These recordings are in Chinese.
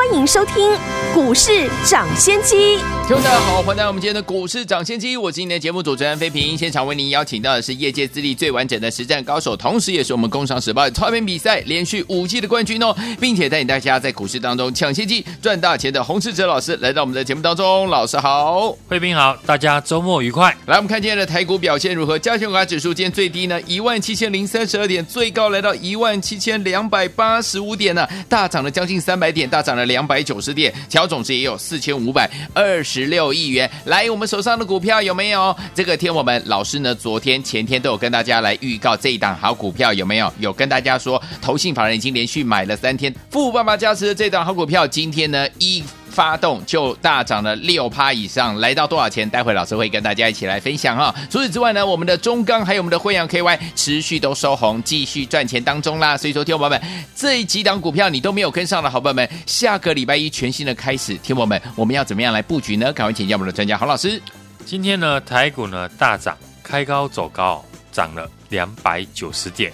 欢迎收听股市涨先机。听众大家好，欢迎来到我们今天的股市涨先机。我是今天的节目主持人飞平，现场为您邀请到的是业界资历最完整的实战高手，同时也是我们工商时报超编比赛连续五季的冠军哦，并且带领大家在股市当中抢先机赚大钱的洪世哲老师来到我们的节目当中。老师好，飞平好，大家周末愉快。来，我们看今天的台股表现如何？加权股价指数今天最低呢一万七千零三十二点，最高来到一万七千两百八十五点呢，大涨了将近三百点，大涨了两百九十点，乔总值也有四千五百二十六亿元。来，我们手上的股票有没有？这个天我们老师呢，昨天前天都有跟大家来预告这一档好股票有没有？有跟大家说，投信法人已经连续买了三天，富爸爸加持的这档好股票，今天呢一。发动就大涨了六趴以上，来到多少钱？待会老师会跟大家一起来分享哈。除此之外呢，我们的中钢还有我们的惠阳 KY 持续都收红，继续赚钱当中啦。所以说，听众朋友们，这几档股票你都没有跟上的好朋友们，下个礼拜一全新的开始，听我们，我们要怎么样来布局呢？赶快请教我们的专家洪老师。今天呢，台股呢大涨，开高走高，涨了两百九十点，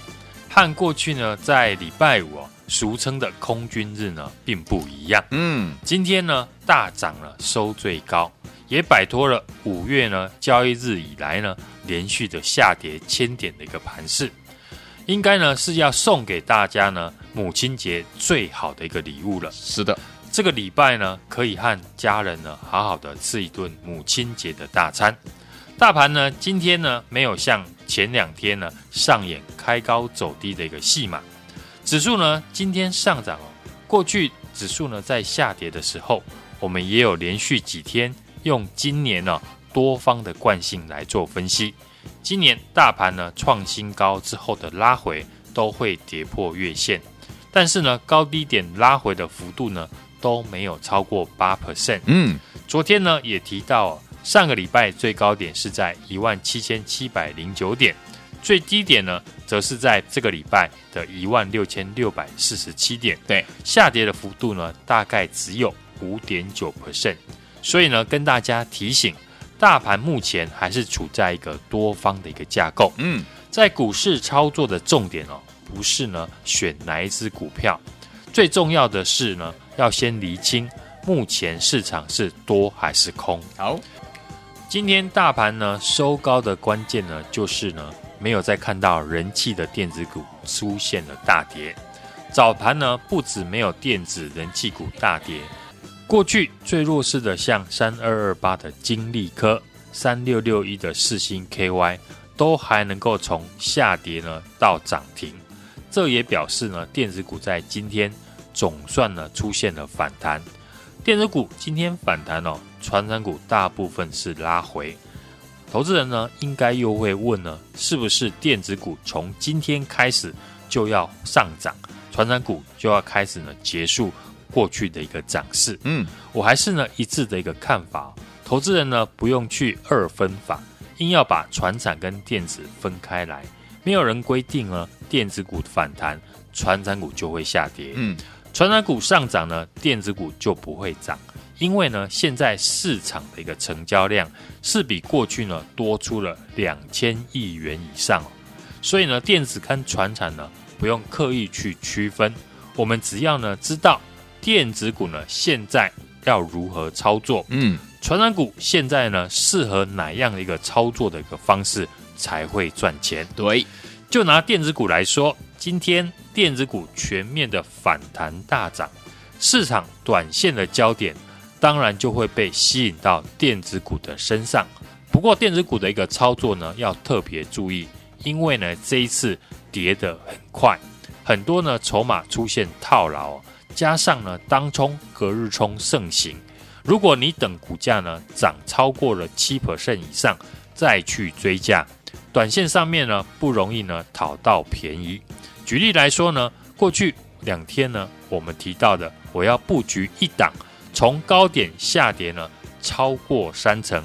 和过去呢在礼拜五哦。俗称的空军日呢，并不一样。嗯，今天呢大涨了，收最高，也摆脱了五月呢交易日以来呢连续的下跌千点的一个盘势。应该呢是要送给大家呢母亲节最好的一个礼物了。是的，这个礼拜呢可以和家人呢好好的吃一顿母亲节的大餐。大盘呢今天呢没有像前两天呢上演开高走低的一个戏码。指数呢今天上涨哦，过去指数呢在下跌的时候，我们也有连续几天用今年呢多方的惯性来做分析。今年大盘呢创新高之后的拉回都会跌破月线，但是呢高低点拉回的幅度呢都没有超过八 percent。嗯，昨天呢也提到，上个礼拜最高点是在一万七千七百零九点。最低点呢，则是在这个礼拜的一万六千六百四十七点，对，下跌的幅度呢，大概只有五点九 percent。所以呢，跟大家提醒，大盘目前还是处在一个多方的一个架构。嗯，在股市操作的重点哦，不是呢选哪一只股票，最重要的是呢，要先厘清目前市场是多还是空。好，今天大盘呢收高的关键呢，就是呢。没有再看到人气的电子股出现了大跌，早盘呢不止没有电子人气股大跌，过去最弱势的像三二二八的金利科、三六六一的四星 KY 都还能够从下跌呢到涨停，这也表示呢电子股在今天总算呢出现了反弹。电子股今天反弹哦，传染股大部分是拉回。投资人呢，应该又会问呢，是不是电子股从今天开始就要上涨，传产股就要开始呢结束过去的一个涨势？嗯，我还是呢一致的一个看法，投资人呢不用去二分法，硬要把船产跟电子分开来，没有人规定呢电子股反弹，船产股就会下跌。嗯，船产股上涨呢，电子股就不会涨。因为呢，现在市场的一个成交量是比过去呢多出了两千亿元以上，所以呢，电子跟船产呢不用刻意去区分，我们只要呢知道电子股呢现在要如何操作，嗯，船产股现在呢适合哪样的一个操作的一个方式才会赚钱？对，就拿电子股来说，今天电子股全面的反弹大涨，市场短线的焦点。当然就会被吸引到电子股的身上。不过电子股的一个操作呢，要特别注意，因为呢这一次跌得很快，很多呢筹码出现套牢，加上呢当冲隔日冲盛行。如果你等股价呢涨超过了七 percent 以上再去追价，短线上面呢不容易呢讨到便宜。举例来说呢，过去两天呢我们提到的，我要布局一档。从高点下跌呢，超过三成。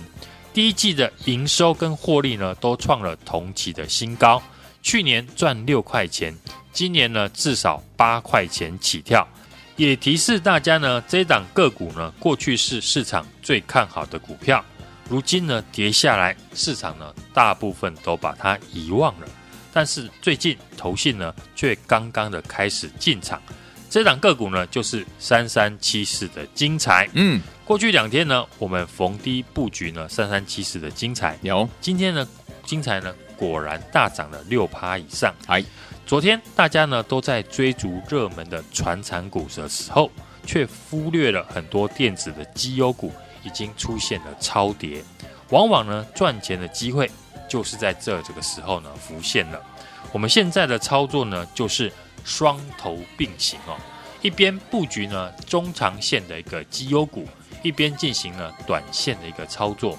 第一季的营收跟获利呢，都创了同期的新高。去年赚六块钱，今年呢至少八块钱起跳。也提示大家呢，这档个股呢，过去是市场最看好的股票，如今呢跌下来，市场呢大部分都把它遗忘了。但是最近投信呢却刚刚的开始进场，这档个股呢就是三三七四的精彩。嗯，过去两天呢，我们逢低布局呢三三七四的精彩，有今天呢精彩呢果然大涨了六趴以上。哎。昨天大家呢都在追逐热门的传产股的时候，却忽略了很多电子的绩优股已经出现了超跌。往往呢赚钱的机会就是在这这个时候呢浮现了。我们现在的操作呢就是双头并行哦，一边布局呢中长线的一个绩优股，一边进行了短线的一个操作。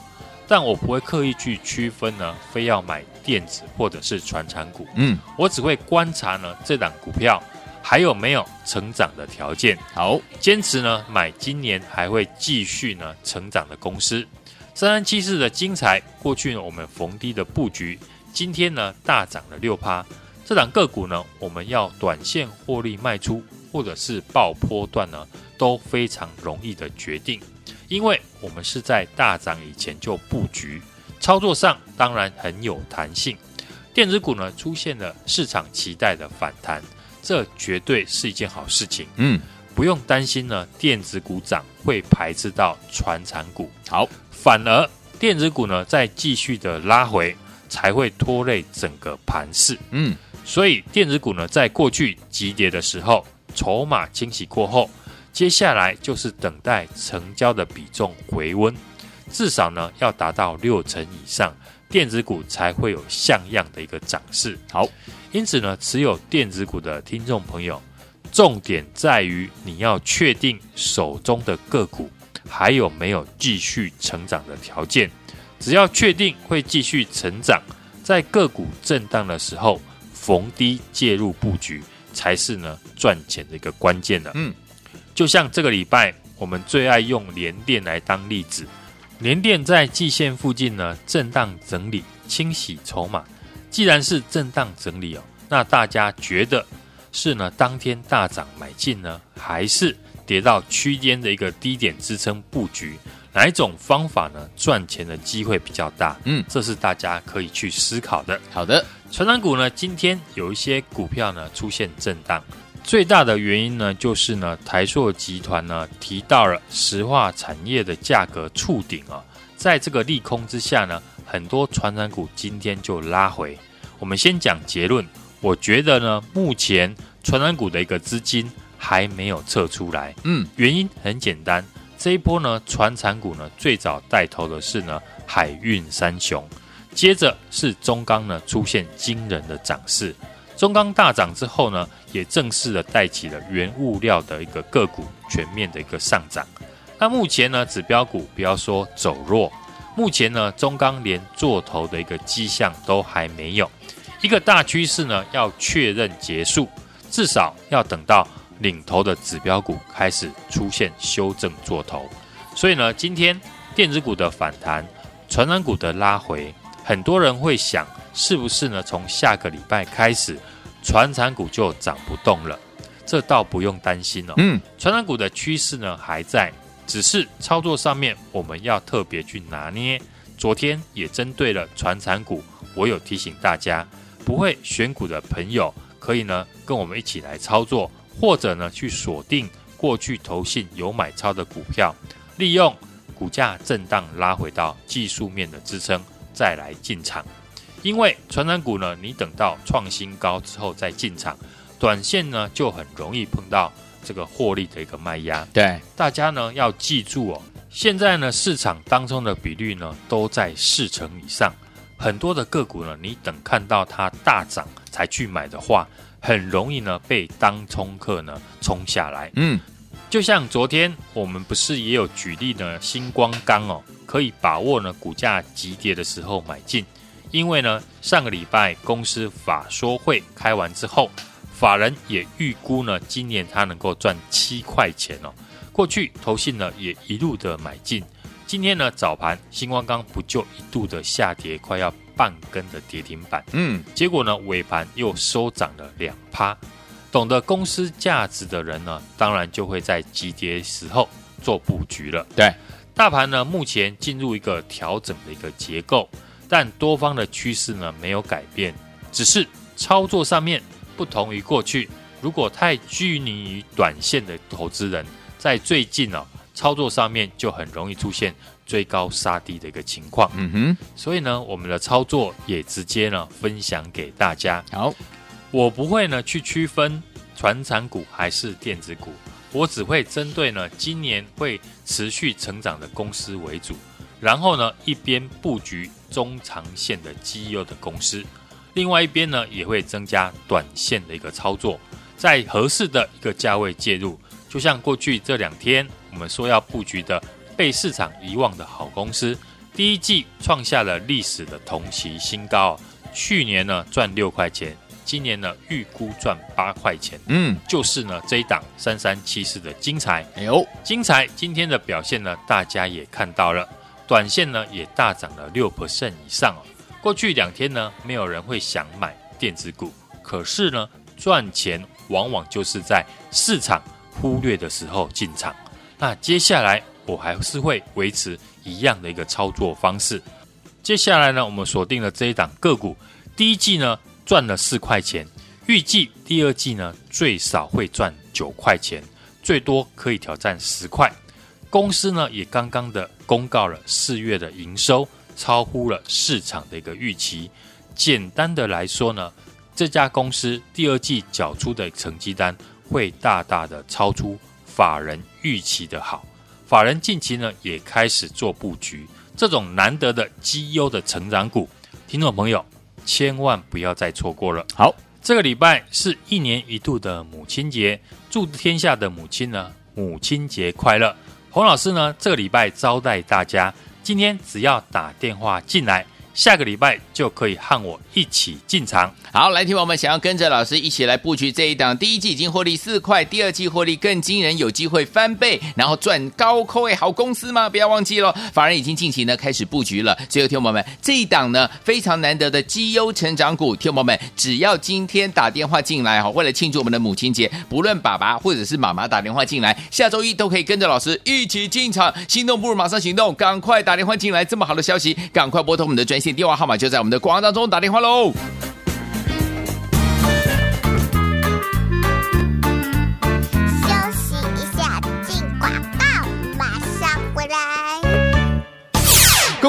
但我不会刻意去区分呢，非要买电子或者是传产股。嗯，我只会观察呢这档股票还有没有成长的条件。好，坚持呢买今年还会继续呢成长的公司。三三七四的精彩，过去呢我们逢低的布局，今天呢大涨了六趴。这档个股呢，我们要短线获利卖出，或者是爆波段呢，都非常容易的决定。因为我们是在大涨以前就布局，操作上当然很有弹性。电子股呢出现了市场期待的反弹，这绝对是一件好事情。嗯，不用担心呢，电子股涨会排斥到传产股。好，反而电子股呢再继续的拉回，才会拖累整个盘势。嗯，所以电子股呢在过去急跌的时候，筹码清洗过后。接下来就是等待成交的比重回温，至少呢要达到六成以上，电子股才会有像样的一个涨势。好，因此呢，持有电子股的听众朋友，重点在于你要确定手中的个股还有没有继续成长的条件。只要确定会继续成长，在个股震荡的时候逢低介入布局，才是呢赚钱的一个关键的。嗯。就像这个礼拜，我们最爱用联电来当例子。联电在季线附近呢，震荡整理，清洗筹码。既然是震荡整理哦，那大家觉得是呢当天大涨买进呢，还是跌到区间的一个低点支撑布局？哪一种方法呢赚钱的机会比较大？嗯，这是大家可以去思考的。好的，传产股呢，今天有一些股票呢出现震荡。最大的原因呢，就是呢，台塑集团呢提到了石化产业的价格触顶啊，在这个利空之下呢，很多传产股今天就拉回。我们先讲结论，我觉得呢，目前传产股的一个资金还没有撤出来。嗯，原因很简单，这一波呢，传产股呢最早带头的是呢海运三雄，接着是中钢呢出现惊人的涨势。中钢大涨之后呢，也正式的带起了原物料的一个个股全面的一个上涨。那目前呢，指标股不要说走弱，目前呢，中钢连做头的一个迹象都还没有。一个大趋势呢，要确认结束，至少要等到领头的指标股开始出现修正做头。所以呢，今天电子股的反弹，传染股的拉回，很多人会想。是不是呢？从下个礼拜开始，传产股就涨不动了？这倒不用担心哦。嗯，传产股的趋势呢还在，只是操作上面我们要特别去拿捏。昨天也针对了传产股，我有提醒大家，不会选股的朋友可以呢跟我们一起来操作，或者呢去锁定过去投信有买超的股票，利用股价震荡拉回到技术面的支撑，再来进场。因为传染股呢，你等到创新高之后再进场，短线呢就很容易碰到这个获利的一个卖压。对，大家呢要记住哦，现在呢市场当中的比率呢都在四成以上，很多的个股呢，你等看到它大涨才去买的话，很容易呢被当冲客呢冲下来。嗯，就像昨天我们不是也有举例呢，星光钢哦，可以把握呢股价急跌的时候买进。因为呢，上个礼拜公司法说会开完之后，法人也预估呢，今年他能够赚七块钱哦。过去投信呢也一路的买进，今天呢早盘，星光钢不就一度的下跌，快要半根的跌停板。嗯，结果呢尾盘又收涨了两趴。懂得公司价值的人呢，当然就会在急跌时候做布局了。对，大盘呢目前进入一个调整的一个结构，但多方的趋势呢没有改变，只是操作上面不同于过去。如果太拘泥于短线的投资人，在最近哦。操作上面就很容易出现追高杀低的一个情况，嗯哼，所以呢，我们的操作也直接呢分享给大家。好，我不会呢去区分传产股还是电子股，我只会针对呢今年会持续成长的公司为主，然后呢一边布局中长线的绩优的公司，另外一边呢也会增加短线的一个操作，在合适的一个价位介入，就像过去这两天。我们说要布局的被市场遗忘的好公司，第一季创下了历史的同期新高。去年呢赚六块钱，今年呢预估赚八块钱。嗯，就是呢这一档三三七四的精彩。哎呦，精彩今天的表现呢，大家也看到了，短线呢也大涨了六 percent 以上哦。过去两天呢，没有人会想买电子股，可是呢赚钱往往就是在市场忽略的时候进场。那接下来我还是会维持一样的一个操作方式。接下来呢，我们锁定了这一档个股，第一季呢赚了四块钱，预计第二季呢最少会赚九块钱，最多可以挑战十块。公司呢也刚刚的公告了四月的营收超乎了市场的一个预期。简单的来说呢，这家公司第二季缴出的成绩单会大大的超出。法人预期的好，法人近期呢也开始做布局，这种难得的绩优的成长股，听众朋友千万不要再错过了。好，这个礼拜是一年一度的母亲节，祝天下的母亲呢母亲节快乐。洪老师呢这个礼拜招待大家，今天只要打电话进来。下个礼拜就可以和我一起进场。好，来听我们想要跟着老师一起来布局这一档，第一季已经获利四块，第二季获利更惊人，有机会翻倍，然后赚高扣位好公司吗？不要忘记喽，法人已经近期呢开始布局了。最后，听我们这一档呢非常难得的绩优成长股，听我们只要今天打电话进来哈，为了庆祝我们的母亲节，不论爸爸或者是妈妈打电话进来，下周一都可以跟着老师一起进场。心动不如马上行动，赶快打电话进来，这么好的消息，赶快拨通我们的专。电话号码就在我们的广告当中，打电话喽。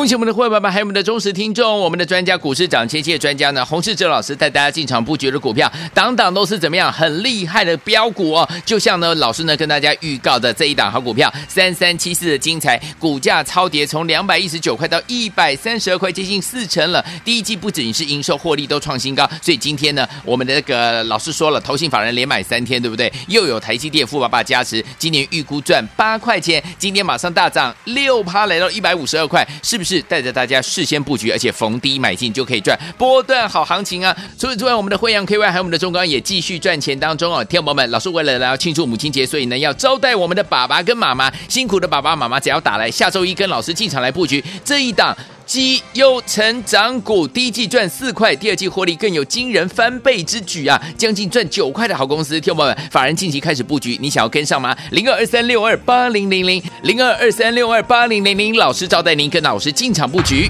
恭喜我们的会员们，还有我们的忠实听众，我们的专家股市长千期的专家呢，洪世哲老师带大家进场布局的股票，档档都是怎么样很厉害的标股哦。就像呢，老师呢跟大家预告的这一档好股票，三三七四的精彩，股价超跌，从两百一十九块到一百三十二块，接近四成了。第一季不仅是营收获利都创新高，所以今天呢，我们的那个老师说了，投信法人连买三天，对不对？又有台积电富爸爸加持，今年预估赚八块钱，今天马上大涨六趴，来到一百五十二块，是不是？是带着大家事先布局，而且逢低买进就可以赚波段好行情啊！除此之外，我们的惠阳 KY 还有我们的中钢也继续赚钱当中哦。听友们，老师为了要庆祝母亲节，所以呢要招待我们的爸爸跟妈妈，辛苦的爸爸妈妈只要打来，下周一跟老师进场来布局这一档绩优成长股，第一季赚四块，第二季获利更有惊人翻倍之举啊，将近赚九块的好公司。听友们，法人近期开始布局，你想要跟上吗？零二二三六二八零零零零二二三六二八零零零，老师招待您跟老师进场布局。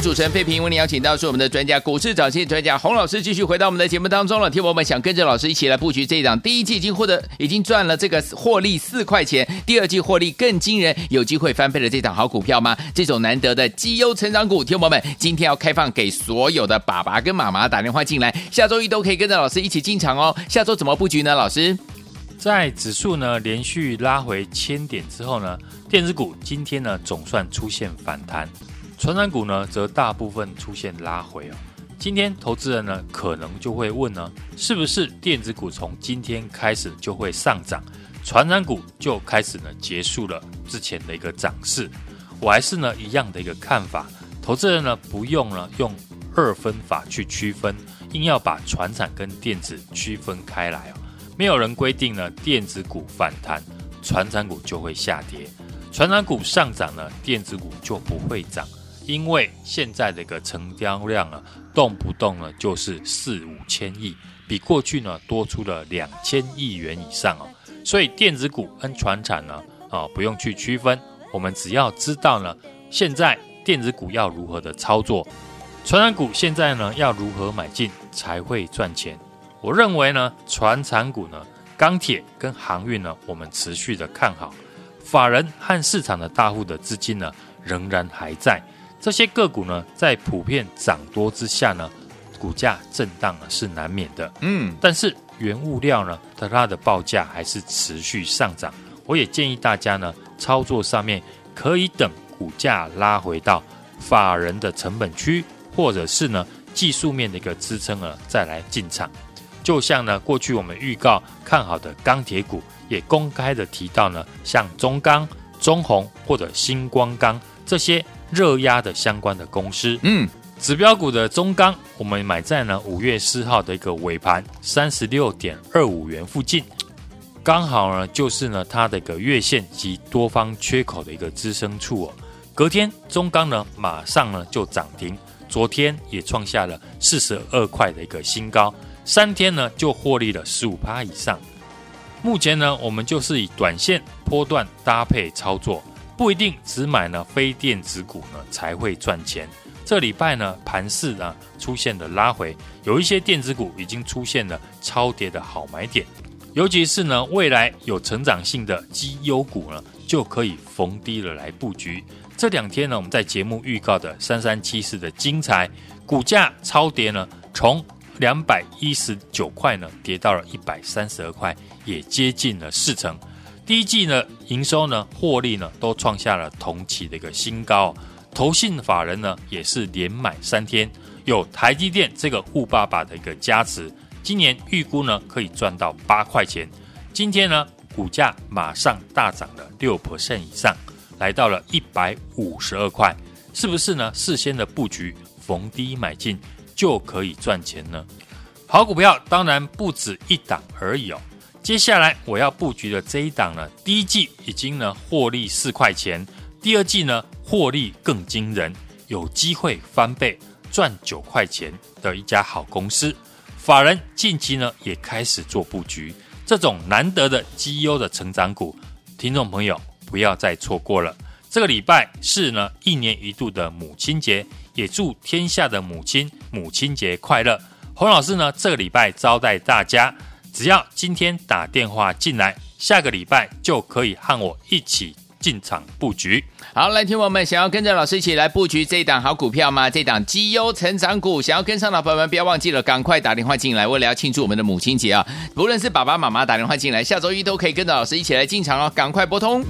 主持人费平，为您邀请到是我们的专家股市涨跌专家洪老师，继续回到我们的节目当中了。听我们想跟着老师一起来布局这一档，第一季已经获得已经赚了这个获利四块钱，第二季获利更惊人，有机会翻倍的这档好股票吗？这种难得的绩优成长股，听我们今天要开放给所有的爸爸跟妈妈打电话进来，下周一都可以跟着老师一起进场哦。下周怎么布局呢？老师？在指数呢连续拉回千点之后呢，电子股今天呢总算出现反弹，传染股呢则大部分出现拉回哦。今天投资人呢可能就会问呢，是不是电子股从今天开始就会上涨，传染股就开始呢结束了之前的一个涨势？我还是呢一样的一个看法，投资人呢不用呢用二分法去区分，硬要把传产跟电子区分开来哦。没有人规定呢，电子股反弹，传产股就会下跌；传产股上涨呢，电子股就不会涨。因为现在的一个成交量啊，动不动呢就是四五千亿，比过去呢多出了两千亿元以上哦。所以电子股跟传产呢，啊不用去区分，我们只要知道呢，现在电子股要如何的操作，传产股现在呢要如何买进才会赚钱。我认为呢，传产股呢，钢铁跟航运呢，我们持续的看好。法人和市场的大户的资金呢，仍然还在。这些个股呢，在普遍涨多之下呢，股价震荡呢是难免的。嗯，但是原物料呢，它的报价还是持续上涨。我也建议大家呢，操作上面可以等股价拉回到法人的成本区，或者是呢技术面的一个支撑了，再来进场。就像呢，过去我们预告看好的钢铁股，也公开的提到呢，像中钢、中红或者星光钢这些热压的相关的公司。嗯，指标股的中钢，我们买在呢五月四号的一个尾盘三十六点二五元附近，刚好呢就是呢它的一个月线及多方缺口的一个支撑处哦。隔天中钢呢马上呢就涨停，昨天也创下了四十二块的一个新高。三天呢就获利了十五趴以上。目前呢，我们就是以短线波段搭配操作，不一定只买呢非电子股呢才会赚钱。这礼拜呢盘势呢出现了拉回，有一些电子股已经出现了超跌的好买点，尤其是呢未来有成长性的绩优股呢就可以逢低了来布局。这两天呢我们在节目预告的三三七四的精彩股价超跌呢从。两百一十九块呢，跌到了一百三十二块，也接近了四成。第一季呢，营收呢，获利呢，都创下了同期的一个新高。投信法人呢，也是连买三天，有台积电这个富爸爸的一个加持，今年预估呢，可以赚到八块钱。今天呢，股价马上大涨了六 percent 以上，来到了一百五十二块，是不是呢？事先的布局，逢低买进。就可以赚钱呢。好股票当然不止一档而已哦。接下来我要布局的这一档呢，第一季已经呢获利四块钱，第二季呢获利更惊人，有机会翻倍赚九块钱的一家好公司。法人近期呢也开始做布局，这种难得的绩优的成长股，听众朋友不要再错过了。这个礼拜是呢一年一度的母亲节。也祝天下的母亲母亲节快乐。洪老师呢，这个礼拜招待大家，只要今天打电话进来，下个礼拜就可以和我一起进场布局。好，来听我们想要跟着老师一起来布局这档好股票吗？这档绩优成长股，想要跟上的朋友们，不要忘记了，赶快打电话进来。为了要庆祝我们的母亲节啊，不论是爸爸妈妈打电话进来，下周一都可以跟着老师一起来进场哦，赶快拨通。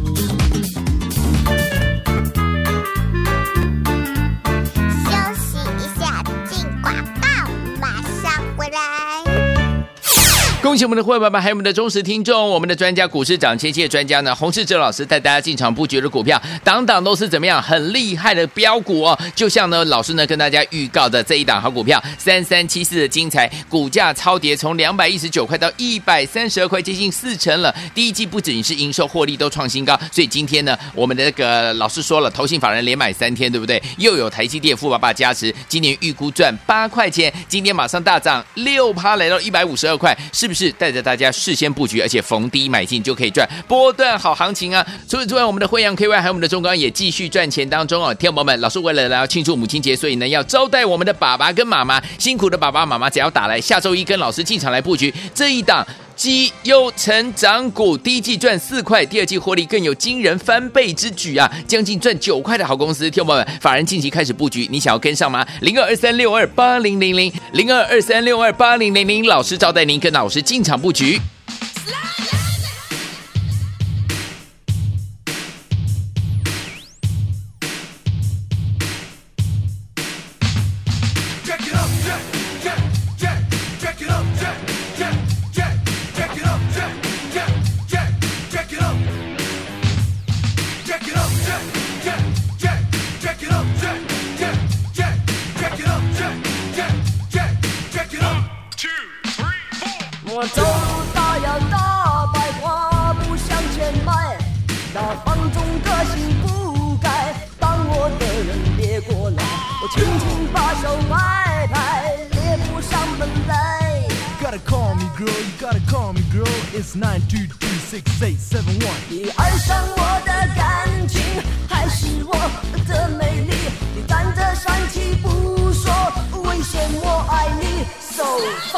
恭喜我们的会员们，还有我们的忠实听众，我们的专家股市涨跌界专家呢，洪世哲老师带大家进场布局的股票，档档都是怎么样很厉害的标股哦。就像呢，老师呢跟大家预告的这一档好股票，三三七四的精彩，股价超跌，从两百一十九块到一百三十二块，接近四成了。第一季不仅是营收获利都创新高，所以今天呢，我们的那个老师说了，投信法人连买三天，对不对？又有台积电富爸爸加持，今年预估赚八块钱，今天马上大涨六趴，来到一百五十二块，是不是？是带着大家事先布局，而且逢低买进就可以赚波段好行情啊？除此之外，我们的惠阳 KY 还有我们的中钢也继续赚钱当中哦。天宝们，老师为了来要庆祝母亲节，所以呢要招待我们的爸爸跟妈妈，辛苦的爸爸妈妈只要打来，下周一跟老师进场来布局这一档。绩优成长股，第一季赚四块，第二季获利更有惊人翻倍之举啊！将近赚九块的好公司，听我们，法人近期开始布局，你想要跟上吗？零二二三六二八零零零，零二二三六二八零零零，老师招待您跟老师进场布局。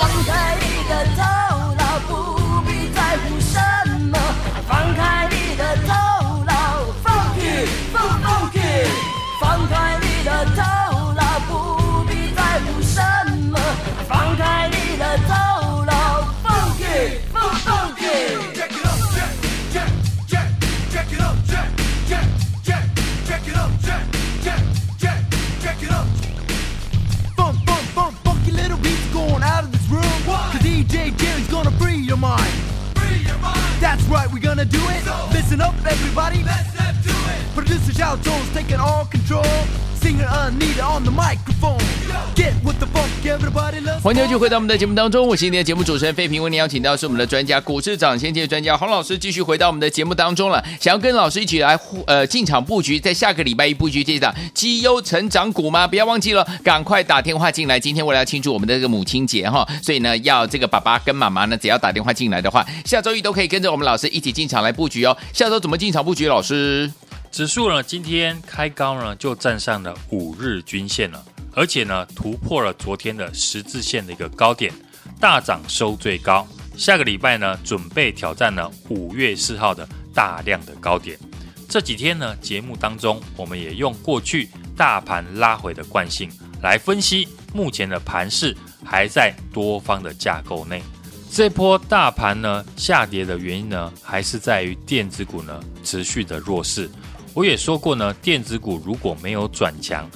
放开一个头 gonna do it. So Listen up, everybody. Let's do it. Producer Zhao Jones taking all control. 欢迎继续回到我们的节目当中，我是今天的节目主持人费平，为您邀请到是我们的专家股市涨先机专家洪老师，继续回到我们的节目当中了。想要跟老师一起来呃进场布局，在下个礼拜一布局这档绩优成长股吗？不要忘记了，赶快打电话进来。今天为了要庆祝我们的这个母亲节哈，所以呢，要这个爸爸跟妈妈呢，只要打电话进来的话，下周一都可以跟着我们老师一起进场来布局哦。下周怎么进场布局？老师，指数呢今天开高呢就站上了五日均线了。而且呢，突破了昨天的十字线的一个高点，大涨收最高。下个礼拜呢，准备挑战呢五月四号的大量的高点。这几天呢，节目当中我们也用过去大盘拉回的惯性来分析目前的盘势还在多方的架构内。这波大盘呢下跌的原因呢，还是在于电子股呢持续的弱势。我也说过呢，电子股如果没有转强，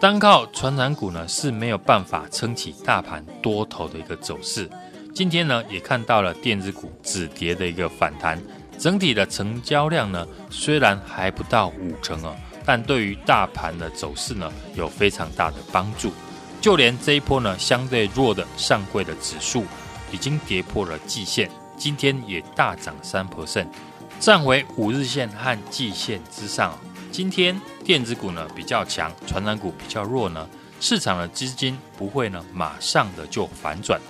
单靠传染股呢是没有办法撑起大盘多头的一个走势。今天呢也看到了电子股止跌的一个反弹，整体的成交量呢虽然还不到五成啊，但对于大盘的走势呢有非常大的帮助。就连这一波呢相对弱的上柜的指数已经跌破了季线，今天也大涨三 percent，站回五日线和季线之上。今天电子股呢比较强，传染股比较弱呢，市场的资金不会呢马上的就反转。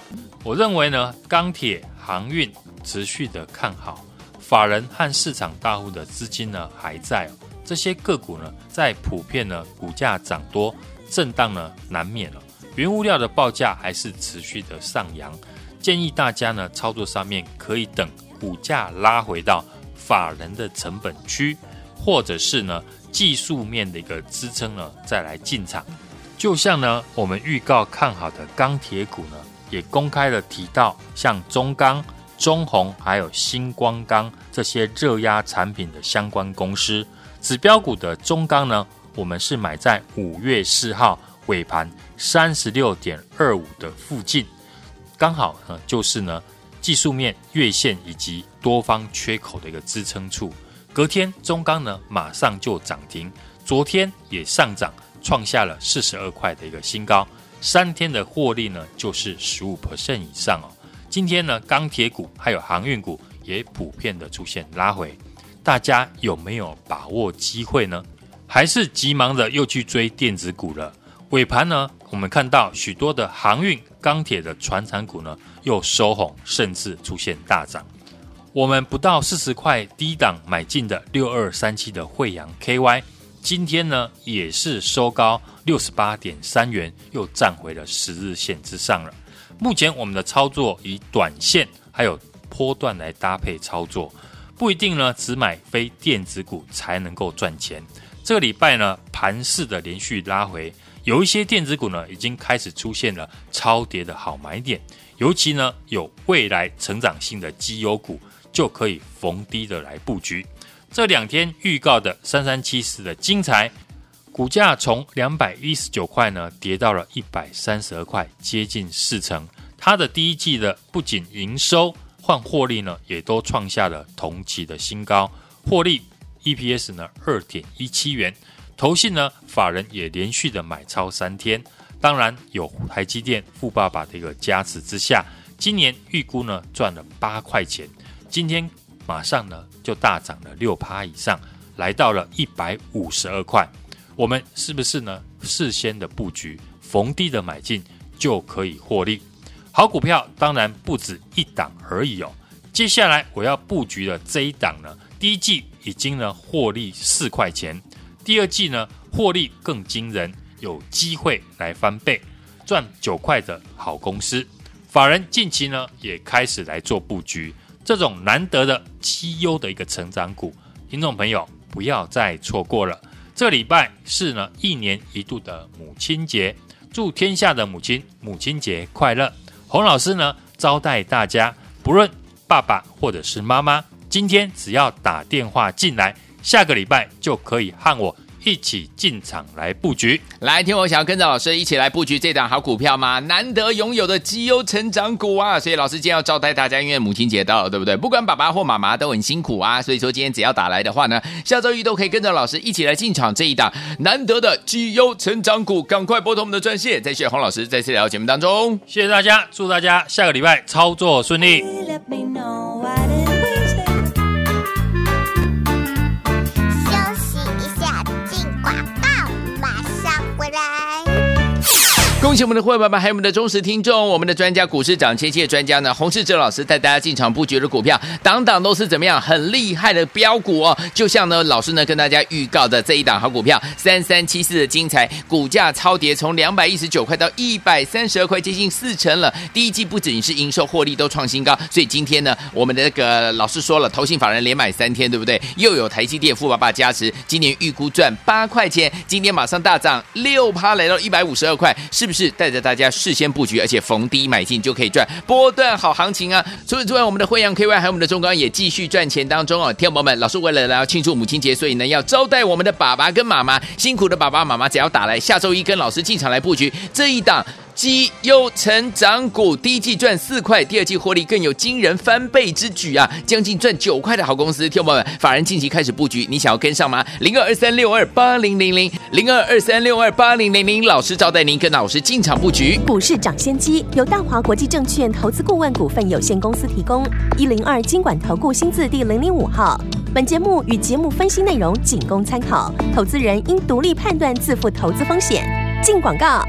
我认为呢，钢铁、航运持续的看好，法人和市场大户的资金呢还在，这些个股呢在普遍呢股价涨多，震荡呢难免了。原物料的报价还是持续的上扬，建议大家呢操作上面可以等股价拉回到法人的成本区。或者是呢技术面的一个支撑呢，再来进场。就像呢我们预告看好的钢铁股呢，也公开了提到，像中钢、中红还有新光钢这些热压产品的相关公司。指标股的中钢呢，我们是买在五月四号尾盘三十六点二五的附近，刚好呢就是呢技术面月线以及多方缺口的一个支撑处。隔天，中钢呢马上就涨停，昨天也上涨，创下了四十二块的一个新高，三天的获利呢就是十五 percent 以上哦。今天呢，钢铁股还有航运股也普遍的出现拉回，大家有没有把握机会呢？还是急忙的又去追电子股了？尾盘呢我们看到许多的航运、钢铁的传产股呢，又收红，甚至出现大涨。我们不到四十块低档买进的六二三七的惠阳 KY，今天呢也是收高六十八点三元，又站回了十日线之上了。目前我们的操作以短线还有波段来搭配操作，不一定呢只买非电子股才能够赚钱。这个礼拜呢盘势的连续拉回，有一些电子股呢已经开始出现了超跌的好买点，尤其呢有未来成长性的绩优股。就可以逢低的来布局。这两天预告的三三七四的精彩，股价从两百一十九块呢跌到了一百三十二块，接近四成。它的第一季的不仅营收换获利呢，也都创下了同期的新高，获利 EPS 呢二点一七元。投信呢法人也连续的买超三天，当然有台积电富爸爸的一个加持之下，今年预估呢赚了八块钱。今天马上呢就大涨了六趴以上，来到了一百五十二块。我们是不是呢事先的布局，逢低的买进就可以获利？好股票当然不止一档而已哦。接下来我要布局的这一档呢，第一季已经呢获利四块钱，第二季呢获利更惊人，有机会来翻倍赚九块的好公司。法人近期呢也开始来做布局。这种难得的绩优的一个成长股，听众朋友不要再错过了。这礼拜是呢一年一度的母亲节，祝天下的母亲母亲节快乐。洪老师呢招待大家，不论爸爸或者是妈妈，今天只要打电话进来，下个礼拜就可以和我。一起进场来布局，来听我想要跟着老师一起来布局这档好股票吗？难得拥有的绩优成长股啊！所以老师今天要招待大家，因为母亲节到了，对不对？不管爸爸或妈妈都很辛苦啊，所以说今天只要打来的话呢，下周一都可以跟着老师一起来进场这一档难得的绩优成长股，赶快拨通我们的专线。再谢谢洪老师在这条节目当中，谢谢大家，祝大家下个礼拜操作顺利。恭喜我们的会员们，还有我们的忠实听众，我们的专家股市涨切切专家呢，洪世哲老师带大家进场布局的股票，档档都是怎么样很厉害的标股哦。就像呢，老师呢跟大家预告的这一档好股票，三三七四的精彩，股价超跌，从两百一十九块到一百三十二块，接近四成了。第一季不仅是营收获利都创新高，所以今天呢，我们的那个老师说了，投信法人连买三天，对不对？又有台积电富爸爸加持，今年预估赚八块钱，今天马上大涨六趴，来到一百五十二块，是是不是？带着大家事先布局，而且逢低买进就可以赚波段好行情啊！除此之外，我们的惠阳 KY 还有我们的中钢也继续赚钱当中哦。天宝们，老师为了要庆祝母亲节，所以呢要招待我们的爸爸跟妈妈，辛苦的爸爸妈妈，只要打来，下周一跟老师进场来布局这一档。绩优成长股，第一季赚四块，第二季获利更有惊人翻倍之举啊，将近赚九块的好公司，听众朋友们，法人近期开始布局，你想要跟上吗？零二二三六二八零零零，零二二三六二八零零零，老师招待您跟老师进场布局。股市涨先机由大华国际证券投资顾问股份有限公司提供，一零二金管投顾新字第零零五号。本节目与节目分析内容仅供参考，投资人应独立判断，自负投资风险。进广告。